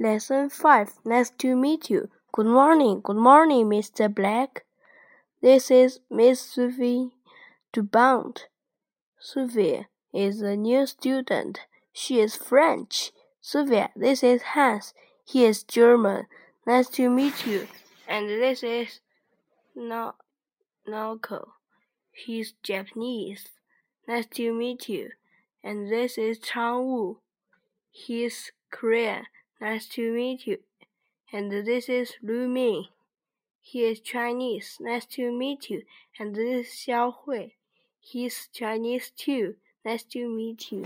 Lesson 5 Nice to meet you. Good morning. Good morning, Mr. Blake. This is Miss Sophie Dupont. Sophie is a new student. She is French. Sophia, this is Hans. He is German. Nice to meet you. And this is no Naoko. He's Japanese. Nice to meet you. And this is Chang Wu. He's Korean. Nice to meet you. And this is Lu Ming. He is Chinese. Nice to meet you. And this is Xiao Hui. He's Chinese too. Nice to meet you.